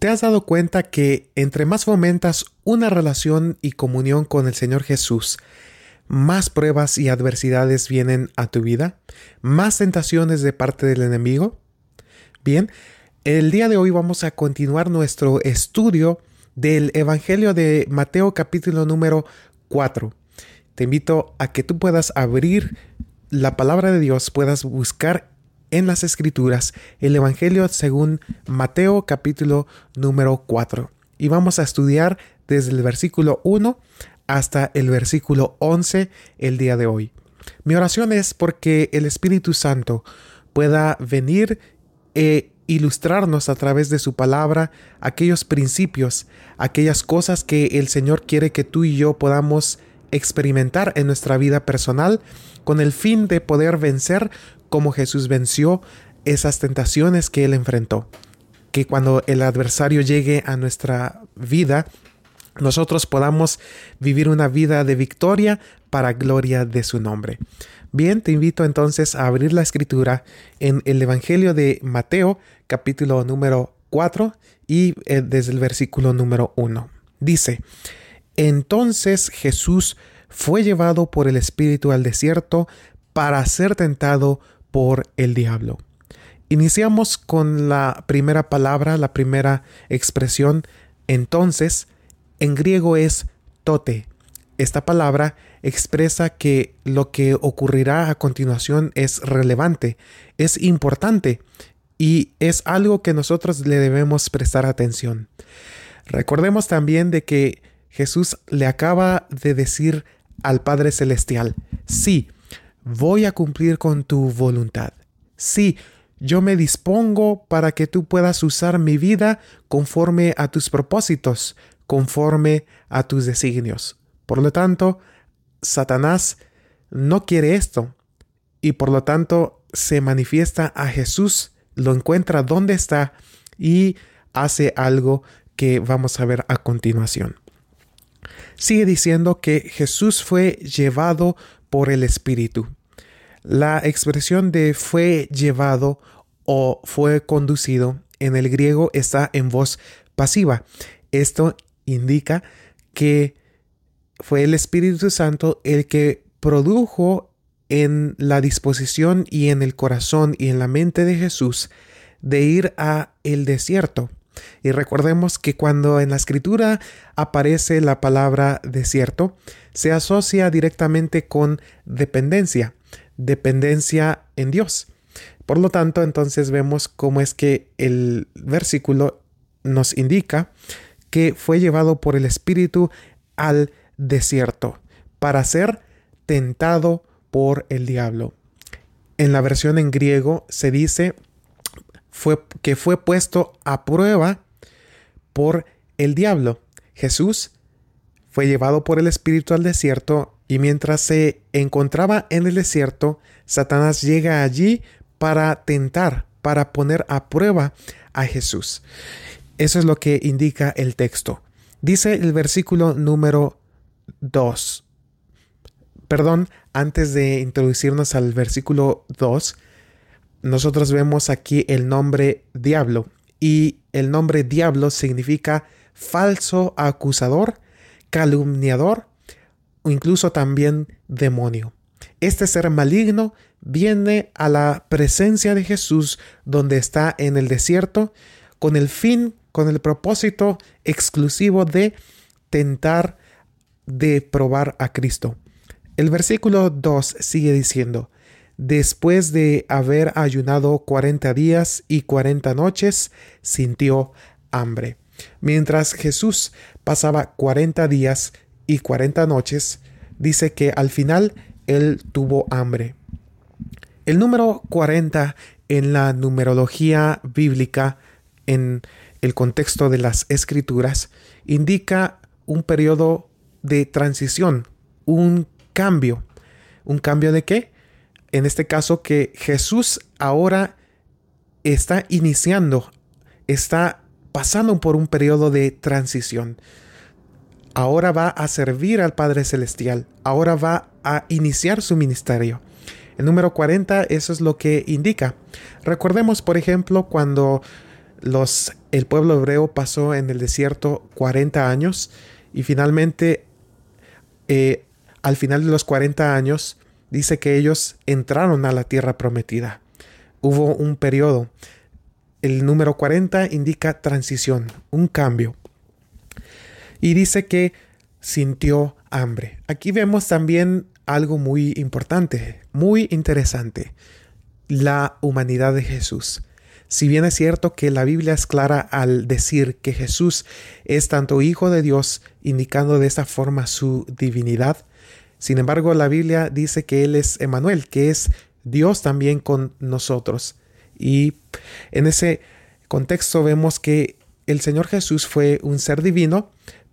¿Te has dado cuenta que entre más fomentas una relación y comunión con el Señor Jesús, más pruebas y adversidades vienen a tu vida? ¿Más tentaciones de parte del enemigo? Bien, el día de hoy vamos a continuar nuestro estudio del Evangelio de Mateo capítulo número 4. Te invito a que tú puedas abrir la palabra de Dios, puedas buscar en las Escrituras el Evangelio según Mateo capítulo número 4. Y vamos a estudiar desde el versículo 1 hasta el versículo 11 el día de hoy. Mi oración es porque el Espíritu Santo pueda venir e ilustrarnos a través de su palabra aquellos principios, aquellas cosas que el Señor quiere que tú y yo podamos experimentar en nuestra vida personal con el fin de poder vencer como Jesús venció esas tentaciones que él enfrentó. Que cuando el adversario llegue a nuestra vida, nosotros podamos vivir una vida de victoria para gloria de su nombre. Bien, te invito entonces a abrir la escritura en el Evangelio de Mateo, capítulo número 4 y eh, desde el versículo número 1. Dice, entonces Jesús fue llevado por el Espíritu al desierto para ser tentado por el diablo. Iniciamos con la primera palabra, la primera expresión, entonces, en griego es tote. Esta palabra expresa que lo que ocurrirá a continuación es relevante, es importante y es algo que nosotros le debemos prestar atención. Recordemos también de que Jesús le acaba de decir al Padre Celestial, sí, voy a cumplir con tu voluntad. Sí, yo me dispongo para que tú puedas usar mi vida conforme a tus propósitos, conforme a tus designios. Por lo tanto, Satanás no quiere esto y por lo tanto se manifiesta a Jesús, lo encuentra donde está y hace algo que vamos a ver a continuación. Sigue diciendo que Jesús fue llevado por el Espíritu. La expresión de fue llevado o fue conducido en el griego está en voz pasiva. Esto indica que fue el Espíritu Santo el que produjo en la disposición y en el corazón y en la mente de Jesús de ir a el desierto. Y recordemos que cuando en la escritura aparece la palabra desierto, se asocia directamente con dependencia, dependencia en Dios. Por lo tanto, entonces vemos cómo es que el versículo nos indica que fue llevado por el Espíritu al desierto para ser tentado por el diablo. En la versión en griego se dice fue, que fue puesto a prueba por el diablo. Jesús fue llevado por el Espíritu al desierto y mientras se encontraba en el desierto, Satanás llega allí para tentar, para poner a prueba a Jesús. Eso es lo que indica el texto. Dice el versículo número 2. Perdón, antes de introducirnos al versículo 2, nosotros vemos aquí el nombre diablo y el nombre diablo significa falso acusador, calumniador o incluso también demonio. Este ser maligno viene a la presencia de Jesús donde está en el desierto con el fin, con el propósito exclusivo de tentar, de probar a Cristo. El versículo 2 sigue diciendo, después de haber ayunado 40 días y 40 noches, sintió hambre. Mientras Jesús pasaba 40 días y 40 noches, dice que al final él tuvo hambre. El número 40 en la numerología bíblica, en el contexto de las escrituras, indica un periodo de transición, un cambio. ¿Un cambio de qué? en este caso que Jesús ahora está iniciando, está pasando por un periodo de transición. Ahora va a servir al Padre Celestial, ahora va a iniciar su ministerio. El número 40, eso es lo que indica. Recordemos, por ejemplo, cuando los, el pueblo hebreo pasó en el desierto 40 años y finalmente eh, al final de los 40 años dice que ellos entraron a la tierra prometida. Hubo un periodo. El número 40 indica transición, un cambio. Y dice que sintió hambre. Aquí vemos también algo muy importante, muy interesante, la humanidad de Jesús. Si bien es cierto que la Biblia es clara al decir que Jesús es tanto Hijo de Dios, indicando de esta forma su divinidad, sin embargo la Biblia dice que Él es Emanuel, que es Dios también con nosotros. Y en ese contexto vemos que el Señor Jesús fue un ser divino,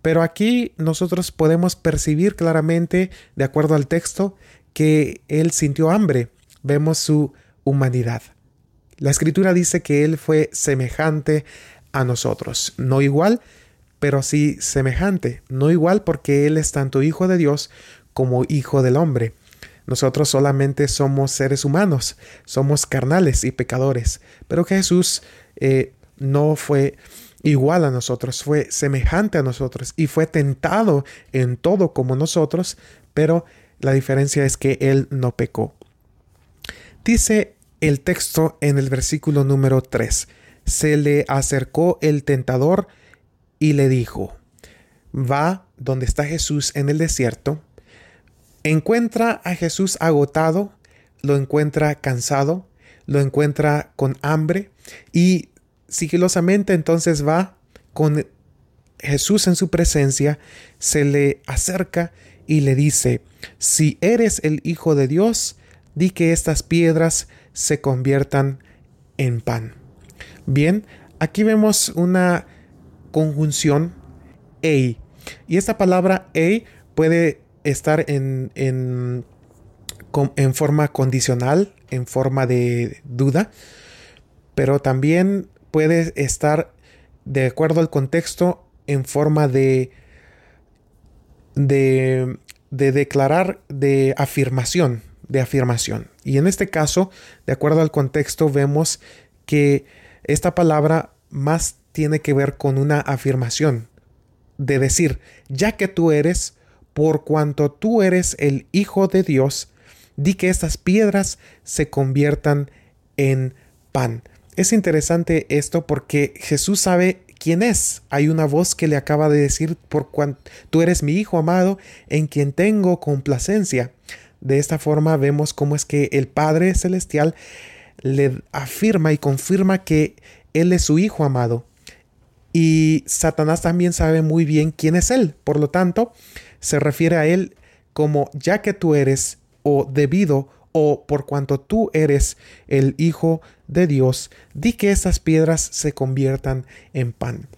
pero aquí nosotros podemos percibir claramente, de acuerdo al texto, que Él sintió hambre. Vemos su humanidad. La escritura dice que Él fue semejante a nosotros, no igual, pero sí semejante, no igual porque Él es tanto hijo de Dios como hijo del hombre. Nosotros solamente somos seres humanos, somos carnales y pecadores, pero Jesús eh, no fue igual a nosotros, fue semejante a nosotros y fue tentado en todo como nosotros, pero la diferencia es que Él no pecó. Dice el texto en el versículo número 3. Se le acercó el tentador y le dijo, va donde está Jesús en el desierto, encuentra a Jesús agotado, lo encuentra cansado, lo encuentra con hambre y sigilosamente entonces va con Jesús en su presencia, se le acerca y le dice, si eres el Hijo de Dios, di que estas piedras se conviertan en pan. Bien, aquí vemos una conjunción ei. Y esta palabra ei puede estar en, en, en forma condicional, en forma de duda, pero también puede estar de acuerdo al contexto en forma de, de, de declarar, de afirmación de afirmación. Y en este caso, de acuerdo al contexto, vemos que esta palabra más tiene que ver con una afirmación, de decir, ya que tú eres, por cuanto tú eres el Hijo de Dios, di que estas piedras se conviertan en pan. Es interesante esto porque Jesús sabe quién es. Hay una voz que le acaba de decir, por cuanto tú eres mi Hijo amado, en quien tengo complacencia. De esta forma vemos cómo es que el Padre Celestial le afirma y confirma que Él es su Hijo amado. Y Satanás también sabe muy bien quién es Él. Por lo tanto, se refiere a Él como ya que tú eres o debido o por cuanto tú eres el Hijo de Dios, di que estas piedras se conviertan en pan.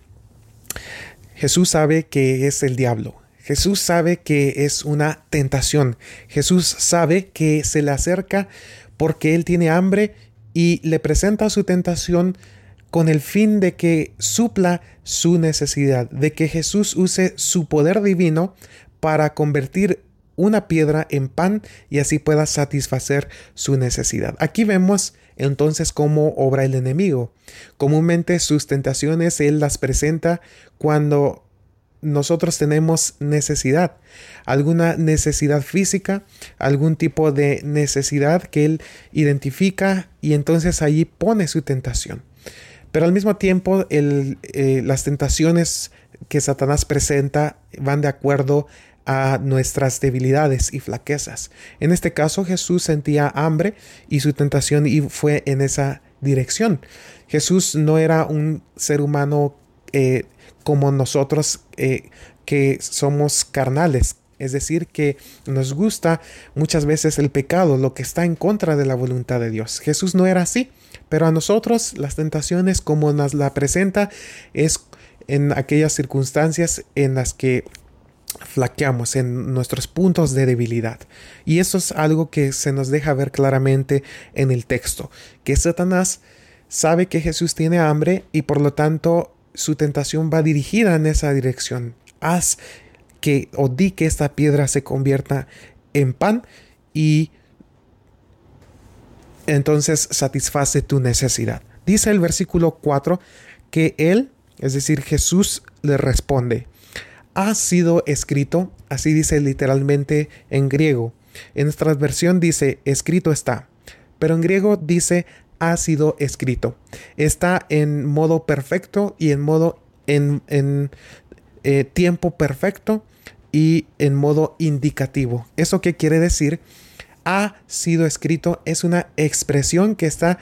Jesús sabe que es el diablo. Jesús sabe que es una tentación. Jesús sabe que se le acerca porque él tiene hambre y le presenta su tentación con el fin de que supla su necesidad, de que Jesús use su poder divino para convertir una piedra en pan y así pueda satisfacer su necesidad. Aquí vemos entonces cómo obra el enemigo. Comúnmente sus tentaciones él las presenta cuando nosotros tenemos necesidad, alguna necesidad física, algún tipo de necesidad que Él identifica y entonces allí pone su tentación. Pero al mismo tiempo eh, las tentaciones que Satanás presenta van de acuerdo a nuestras debilidades y flaquezas. En este caso Jesús sentía hambre y su tentación fue en esa dirección. Jesús no era un ser humano eh, como nosotros eh, que somos carnales. Es decir, que nos gusta muchas veces el pecado, lo que está en contra de la voluntad de Dios. Jesús no era así, pero a nosotros las tentaciones como nos la presenta es en aquellas circunstancias en las que flaqueamos en nuestros puntos de debilidad. Y eso es algo que se nos deja ver claramente en el texto, que Satanás sabe que Jesús tiene hambre y por lo tanto su tentación va dirigida en esa dirección. Haz que o di que esta piedra se convierta en pan y entonces satisface tu necesidad. Dice el versículo 4 que él, es decir, Jesús le responde, ha sido escrito, así dice literalmente en griego. En nuestra versión dice, escrito está, pero en griego dice, ha sido escrito. Está en modo perfecto y en modo en, eh, tiempo perfecto y en modo indicativo. ¿Eso qué quiere decir? Ha sido escrito es una expresión que está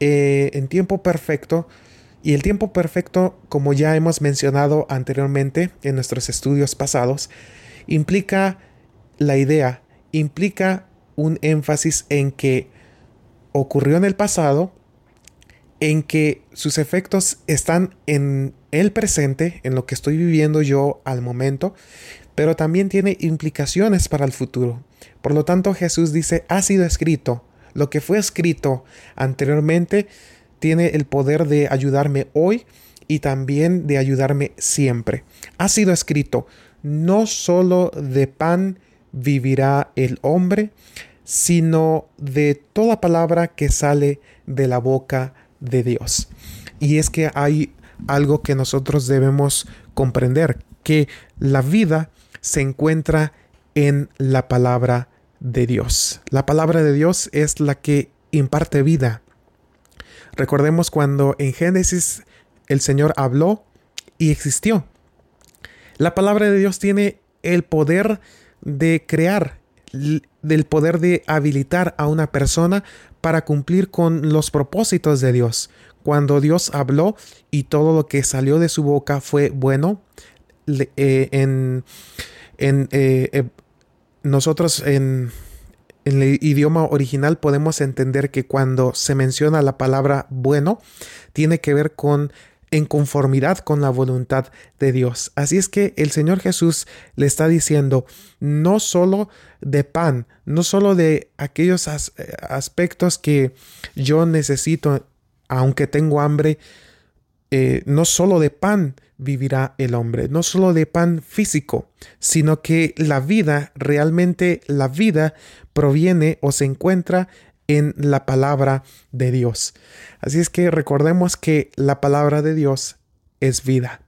eh, en tiempo perfecto y el tiempo perfecto, como ya hemos mencionado anteriormente en nuestros estudios pasados, implica la idea, implica un énfasis en que ocurrió en el pasado, en que sus efectos están en el presente, en lo que estoy viviendo yo al momento, pero también tiene implicaciones para el futuro. Por lo tanto, Jesús dice, ha sido escrito. Lo que fue escrito anteriormente tiene el poder de ayudarme hoy y también de ayudarme siempre. Ha sido escrito, no solo de pan vivirá el hombre, sino de toda palabra que sale de la boca de Dios. Y es que hay algo que nosotros debemos comprender, que la vida se encuentra en la palabra de Dios. La palabra de Dios es la que imparte vida. Recordemos cuando en Génesis el Señor habló y existió. La palabra de Dios tiene el poder de crear, del poder de habilitar a una persona para cumplir con los propósitos de Dios. Cuando Dios habló y todo lo que salió de su boca fue bueno, eh, en, eh, eh, nosotros en, en el idioma original podemos entender que cuando se menciona la palabra bueno, tiene que ver con en conformidad con la voluntad de Dios. Así es que el Señor Jesús le está diciendo, no solo de pan, no solo de aquellos aspectos que yo necesito, aunque tengo hambre, eh, no solo de pan vivirá el hombre, no solo de pan físico, sino que la vida, realmente la vida proviene o se encuentra en la palabra de Dios. Así es que recordemos que la palabra de Dios es vida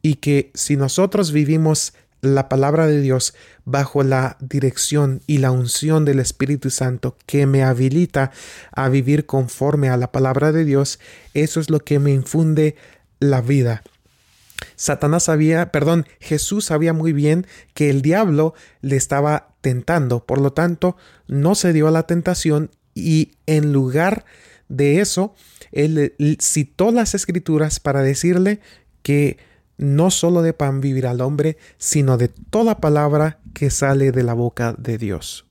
y que si nosotros vivimos la palabra de Dios bajo la dirección y la unción del Espíritu Santo que me habilita a vivir conforme a la palabra de Dios, eso es lo que me infunde la vida. Satanás sabía, perdón, Jesús sabía muy bien que el diablo le estaba tentando, por lo tanto, no se dio a la tentación y en lugar de eso, él citó las escrituras para decirle que no solo de pan vivirá el hombre, sino de toda palabra que sale de la boca de Dios.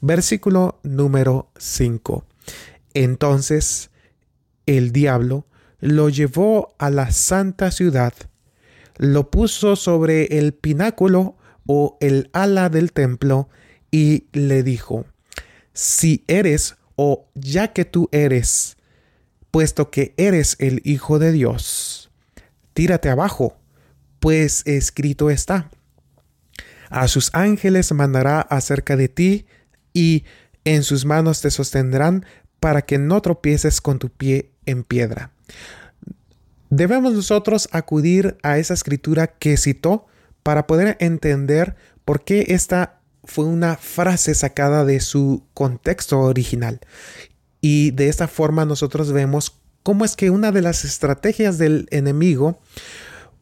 Versículo número 5. Entonces el diablo lo llevó a la santa ciudad, lo puso sobre el pináculo o el ala del templo y le dijo, si eres o ya que tú eres, puesto que eres el Hijo de Dios, tírate abajo, pues escrito está. A sus ángeles mandará acerca de ti y en sus manos te sostendrán para que no tropieces con tu pie en piedra. Debemos nosotros acudir a esa escritura que citó para poder entender por qué esta fue una frase sacada de su contexto original. Y de esta forma nosotros vemos cómo es que una de las estrategias del enemigo,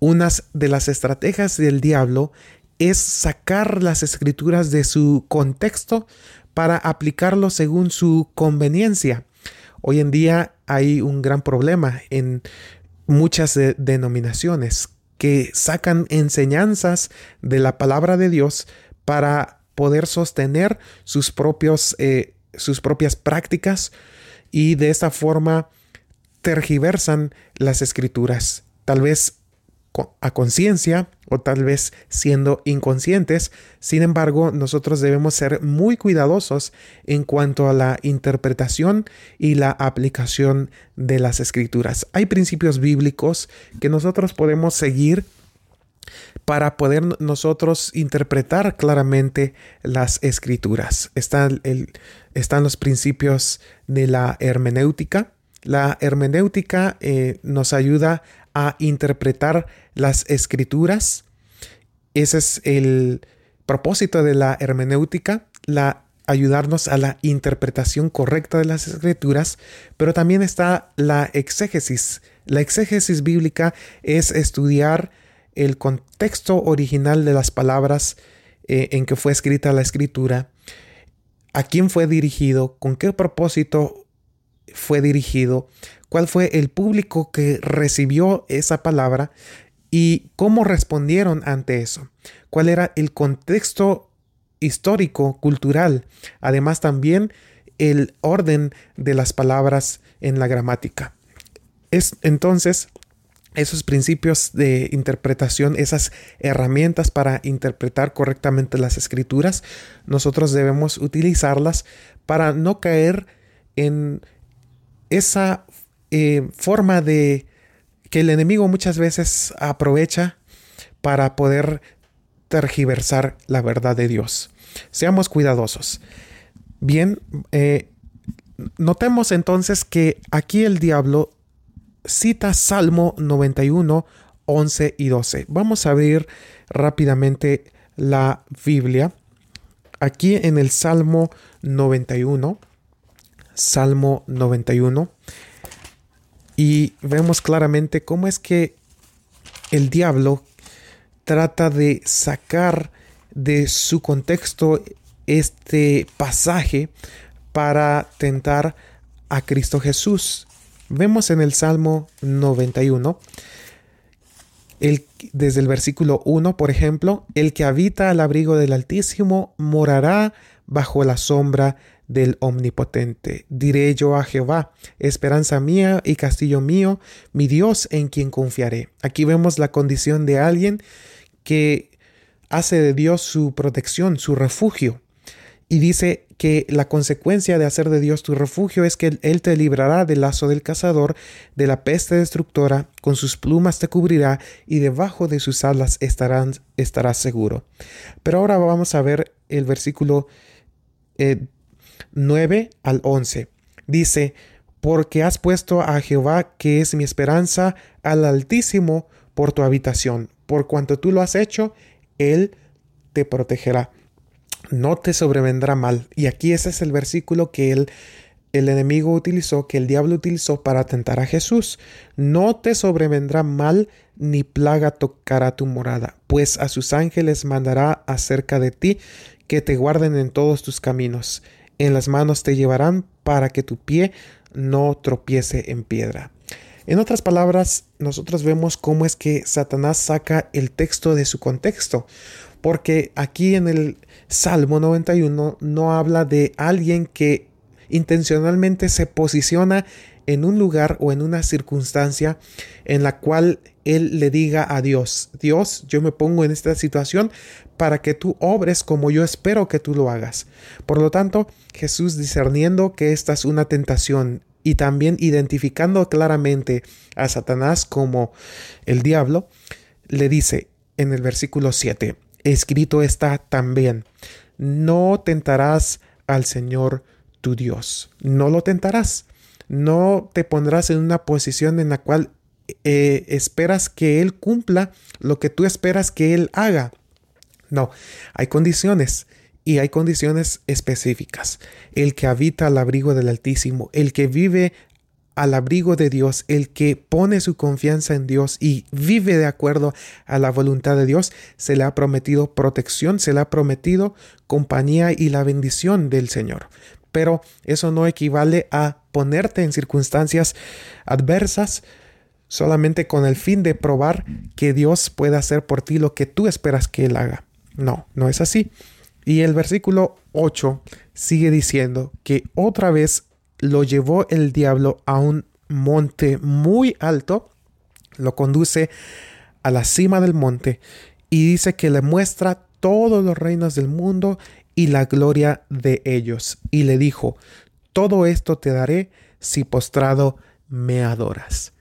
unas de las estrategias del diablo, es sacar las escrituras de su contexto para aplicarlo según su conveniencia. Hoy en día hay un gran problema en muchas denominaciones que sacan enseñanzas de la palabra de Dios para poder sostener sus, propios, eh, sus propias prácticas y de esta forma tergiversan las escrituras, tal vez a conciencia o tal vez siendo inconscientes. Sin embargo, nosotros debemos ser muy cuidadosos en cuanto a la interpretación y la aplicación de las escrituras. Hay principios bíblicos que nosotros podemos seguir para poder nosotros interpretar claramente las escrituras. Están, están los principios de la hermenéutica. La hermenéutica eh, nos ayuda a interpretar las escrituras. Ese es el propósito de la hermenéutica, la ayudarnos a la interpretación correcta de las escrituras, pero también está la exégesis. La exégesis bíblica es estudiar el contexto original de las palabras eh, en que fue escrita la escritura, a quién fue dirigido, con qué propósito fue dirigido, cuál fue el público que recibió esa palabra y cómo respondieron ante eso, cuál era el contexto histórico, cultural, además también el orden de las palabras en la gramática. Es entonces esos principios de interpretación, esas herramientas para interpretar correctamente las escrituras, nosotros debemos utilizarlas para no caer en esa eh, forma de que el enemigo muchas veces aprovecha para poder tergiversar la verdad de Dios. Seamos cuidadosos. Bien, eh, notemos entonces que aquí el diablo cita Salmo 91, 11 y 12. Vamos a abrir rápidamente la Biblia. Aquí en el Salmo 91, Salmo 91, y vemos claramente cómo es que el diablo trata de sacar de su contexto este pasaje para tentar a Cristo Jesús. Vemos en el Salmo 91, el, desde el versículo 1, por ejemplo, el que habita al abrigo del Altísimo morará bajo la sombra del Omnipotente. Diré yo a Jehová, esperanza mía y castillo mío, mi Dios en quien confiaré. Aquí vemos la condición de alguien que hace de Dios su protección, su refugio. Y dice que la consecuencia de hacer de Dios tu refugio es que Él te librará del lazo del cazador, de la peste destructora, con sus plumas te cubrirá y debajo de sus alas estarán, estarás seguro. Pero ahora vamos a ver el versículo 9 eh, al 11. Dice, porque has puesto a Jehová, que es mi esperanza, al Altísimo por tu habitación. Por cuanto tú lo has hecho, Él te protegerá no te sobrevendrá mal. Y aquí ese es el versículo que el enemigo utilizó, que el diablo utilizó para tentar a Jesús. No te sobrevendrá mal ni plaga tocará tu morada, pues a sus ángeles mandará acerca de ti que te guarden en todos tus caminos. En las manos te llevarán para que tu pie no tropiece en piedra. En otras palabras, nosotros vemos cómo es que Satanás saca el texto de su contexto, porque aquí en el Salmo 91 no habla de alguien que intencionalmente se posiciona en un lugar o en una circunstancia en la cual él le diga a Dios, Dios, yo me pongo en esta situación para que tú obres como yo espero que tú lo hagas. Por lo tanto, Jesús discerniendo que esta es una tentación y también identificando claramente a Satanás como el diablo, le dice en el versículo 7, escrito está también, no tentarás al Señor tu Dios, no lo tentarás, no te pondrás en una posición en la cual eh, esperas que Él cumpla lo que tú esperas que Él haga. No, hay condiciones y hay condiciones específicas. El que habita al abrigo del Altísimo, el que vive al abrigo de Dios, el que pone su confianza en Dios y vive de acuerdo a la voluntad de Dios, se le ha prometido protección, se le ha prometido compañía y la bendición del Señor. Pero eso no equivale a ponerte en circunstancias adversas solamente con el fin de probar que Dios puede hacer por ti lo que tú esperas que Él haga. No, no es así. Y el versículo 8 sigue diciendo que otra vez lo llevó el diablo a un monte muy alto, lo conduce a la cima del monte y dice que le muestra todos los reinos del mundo y la gloria de ellos. Y le dijo, todo esto te daré si postrado me adoras.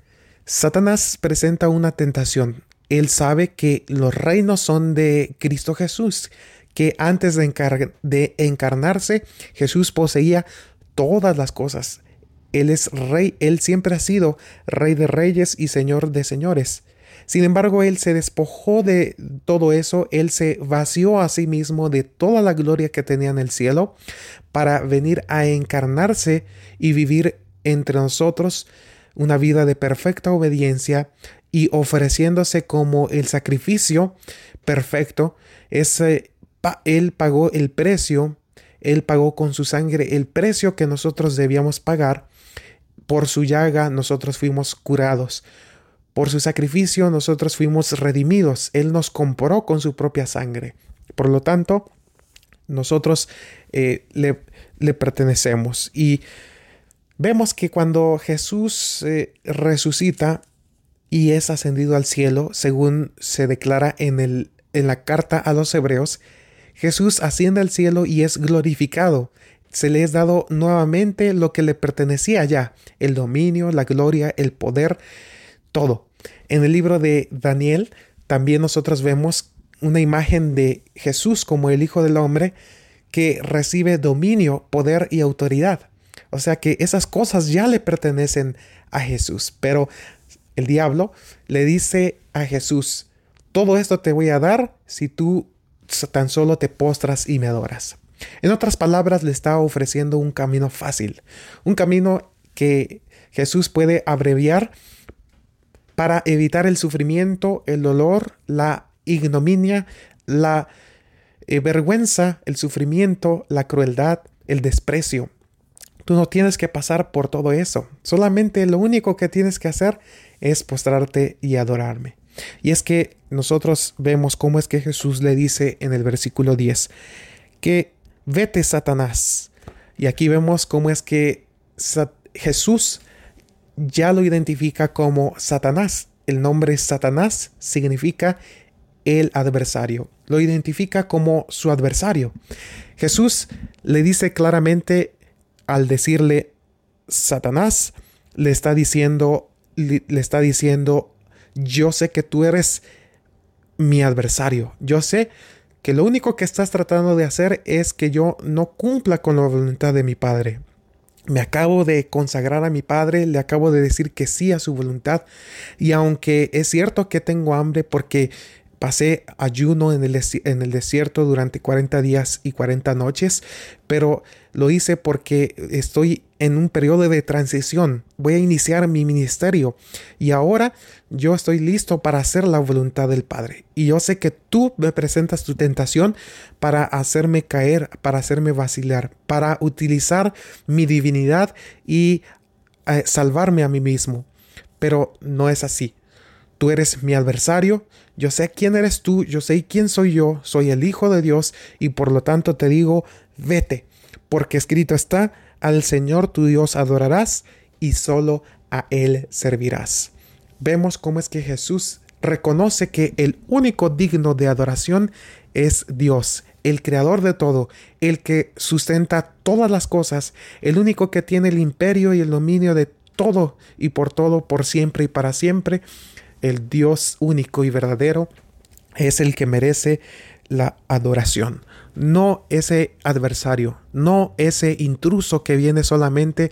Satanás presenta una tentación. Él sabe que los reinos son de Cristo Jesús, que antes de, de encarnarse Jesús poseía todas las cosas. Él es rey, Él siempre ha sido rey de reyes y señor de señores. Sin embargo, Él se despojó de todo eso, Él se vació a sí mismo de toda la gloria que tenía en el cielo para venir a encarnarse y vivir entre nosotros una vida de perfecta obediencia y ofreciéndose como el sacrificio perfecto. Él pagó el precio, Él pagó con su sangre el precio que nosotros debíamos pagar. Por su llaga nosotros fuimos curados. Por su sacrificio nosotros fuimos redimidos. Él nos compró con su propia sangre. Por lo tanto, nosotros eh, le, pertenecemos. Y vemos que cuando Jesús eh, resucita y es ascendido al cielo, según se declara en, el, en la carta a los hebreos, Jesús asciende al cielo y es glorificado. Se le es dado nuevamente lo que le pertenecía ya, el dominio, la gloria, el poder, todo. En el libro de Daniel también nosotros vemos una imagen de Jesús como el Hijo del Hombre que recibe dominio, poder y autoridad. O sea que esas cosas ya le pertenecen a Jesús. Pero el diablo le dice a Jesús, todo esto te voy a dar si tú tan solo te postras y me adoras. En otras palabras, le está ofreciendo un camino fácil, un camino que Jesús puede abreviar para evitar el sufrimiento, el dolor, la ignominia, la eh, vergüenza, el sufrimiento, la crueldad, el desprecio. Tú no tienes que pasar por todo eso. Solamente lo único que tienes que hacer es postrarte y adorarme. Y es que nosotros vemos cómo es que Jesús le dice en el versículo 10 que vete Satanás. Y aquí vemos cómo es que Jesús ya lo identifica como Satanás. El nombre Satanás significa el adversario. Lo identifica como su adversario. Jesús le dice claramente al decirle Satanás, le está diciendo, le, está diciendo, yo sé que tú eres mi adversario. Yo sé que lo único que estás tratando de hacer es que yo no cumpla con la voluntad de mi Padre. Me acabo de consagrar a mi Padre, le acabo de decir que sí a su voluntad. Y aunque es cierto que tengo hambre porque pasé ayuno en el, desierto durante 40 días y 40 noches, pero lo hice porque estoy en un periodo de transición. Voy a iniciar mi ministerio y ahora yo estoy listo para hacer la voluntad del Padre. Y yo sé que tú me presentas tu tentación para hacerme caer, para hacerme vacilar, para utilizar mi divinidad y eh, salvarme a mí mismo. Pero no es así. Tú eres mi adversario, yo sé quién eres tú, yo sé quién soy yo, soy el Hijo de Dios y por lo tanto te digo, vete, porque escrito está, al Señor tu Dios adorarás y solo a Él servirás. Vemos cómo es que Jesús reconoce que el único digno de adoración es Dios, el creador de todo, el que sustenta todas las cosas, el único que tiene el imperio y el dominio de todo y por todo, por siempre y para siempre, el Dios único y verdadero, es el que merece la adoración, no ese adversario, no ese intruso que viene solamente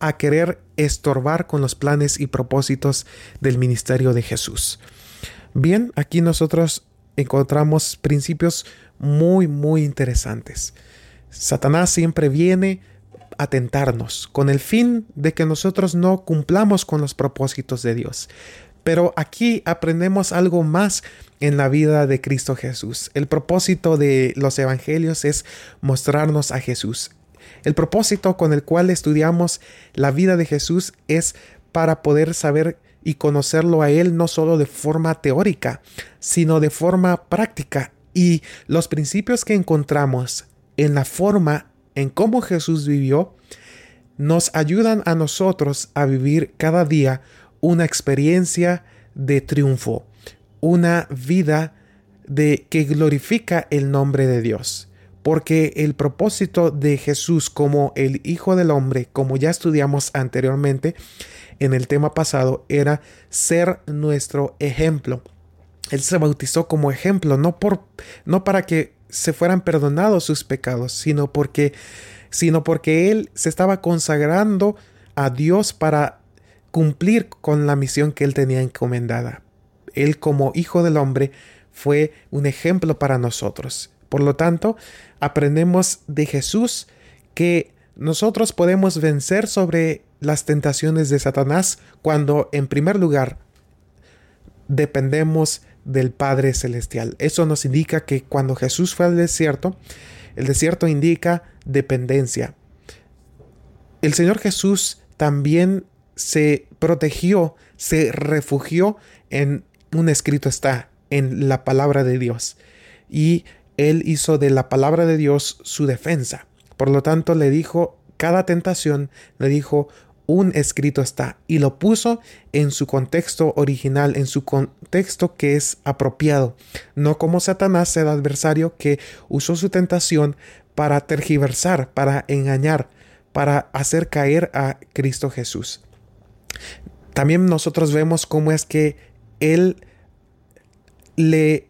a querer estorbar con los planes y propósitos del ministerio de Jesús. Bien, aquí nosotros encontramos principios muy, muy interesantes. Satanás siempre viene a tentarnos con el fin de que nosotros no cumplamos con los propósitos de Dios. Pero aquí aprendemos algo más en la vida de Cristo Jesús. El propósito de los evangelios es mostrarnos a Jesús. El propósito con el cual estudiamos la vida de Jesús es para poder saber y conocerlo a Él no solo de forma teórica, sino de forma práctica. Y los principios que encontramos en la forma en cómo Jesús vivió nos ayudan a nosotros a vivir cada día una experiencia de triunfo, una vida de que glorifica el nombre de Dios. Porque el propósito de Jesús como el Hijo del Hombre, como ya estudiamos anteriormente en el tema pasado, era ser nuestro ejemplo. Él se bautizó como ejemplo, no, por, no para que se fueran perdonados sus pecados, sino porque, sino porque Él se estaba consagrando a Dios para cumplir con la misión que él tenía encomendada. Él como hijo del hombre fue un ejemplo para nosotros. Por lo tanto, aprendemos de Jesús que nosotros podemos vencer sobre las tentaciones de Satanás cuando, en primer lugar, dependemos del Padre Celestial. Eso nos indica que cuando Jesús fue al desierto, el desierto indica dependencia. El Señor Jesús también se protegió, se refugió en un escrito está, en la palabra de Dios. Y él hizo de la palabra de Dios su defensa. Por lo tanto, le dijo, cada tentación, le dijo, un escrito está y lo puso en su contexto original, en su contexto que es apropiado, no como Satanás, el adversario que usó su tentación para tergiversar, para engañar, para hacer caer a Cristo Jesús. También nosotros vemos cómo es que él le,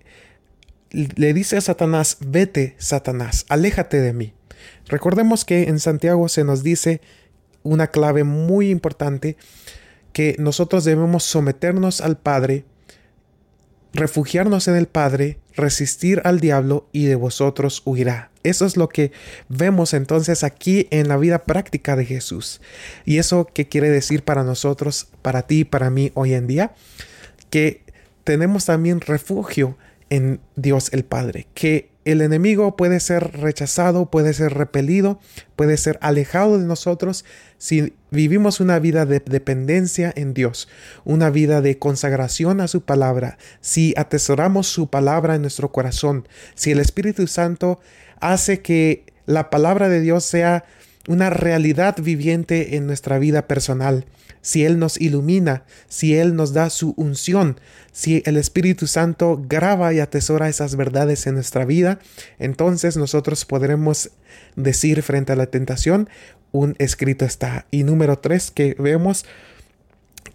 le dice a Satanás, vete, Satanás, aléjate de mí. Recordemos que en Santiago se nos dice una clave muy importante que nosotros debemos someternos al Padre, refugiarnos en el Padre, resistir al diablo y de vosotros huirá. Eso es lo que vemos entonces aquí en la vida práctica de Jesús. ¿Y eso qué quiere decir para nosotros, para ti y para mí hoy en día? Que tenemos también refugio en Dios el Padre, que el enemigo puede ser rechazado, puede ser repelido, puede ser alejado de nosotros si vivimos una vida de dependencia en Dios, una vida de consagración a su palabra, si atesoramos su palabra en nuestro corazón, si el Espíritu Santo hace que la palabra de Dios sea una realidad viviente en nuestra vida personal, si Él nos ilumina, si Él nos da su unción, si el Espíritu Santo graba y atesora esas verdades en nuestra vida, entonces nosotros podremos decir frente a la tentación, un escrito está. Y número tres, que vemos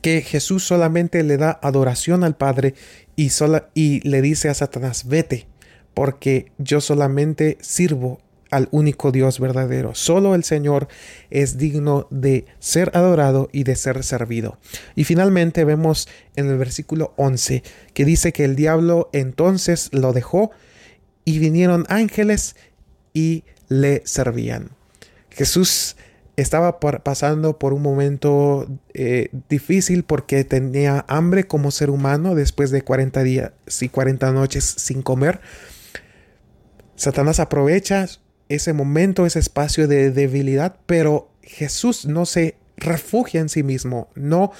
que Jesús solamente le da adoración al Padre y, le dice a Satanás, vete, porque yo solamente sirvo al único Dios verdadero. Solo el Señor es digno de ser adorado y de ser servido. Y finalmente vemos en el versículo 11 que dice que el diablo entonces lo dejó y vinieron ángeles y le servían. Jesús estaba pasando por un momento eh, difícil porque tenía hambre como ser humano después de 40 días y 40 noches sin comer. Satanás aprovecha ese momento, ese espacio de debilidad, pero Jesús no se refugia en sí mismo, no,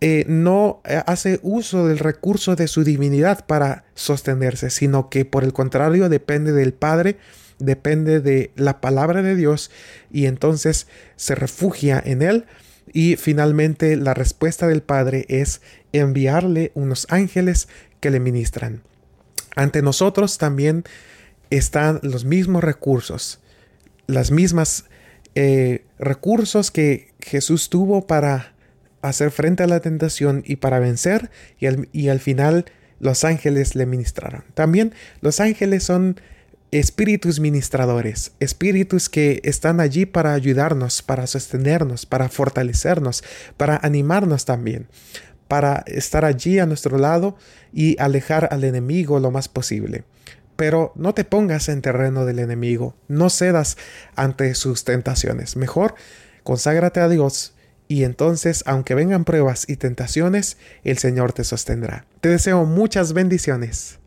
eh, no hace uso del recurso de su divinidad para sostenerse, sino que por el contrario depende del Padre, depende de la palabra de Dios y entonces se refugia en él. Y finalmente la respuesta del Padre es enviarle unos ángeles que le ministran. Ante nosotros también están los mismos recursos, las mismas eh, recursos que Jesús tuvo para hacer frente a la tentación y para vencer y al, y al final los ángeles le ministraron. También los ángeles son espíritus ministradores, espíritus que están allí para ayudarnos, para sostenernos, para fortalecernos, para animarnos también, para estar allí a nuestro lado y alejar al enemigo lo más posible. Pero no te pongas en terreno del enemigo, no cedas ante sus tentaciones. Mejor, conságrate a Dios y entonces, aunque vengan pruebas y tentaciones, el Señor te sostendrá. Te deseo muchas bendiciones.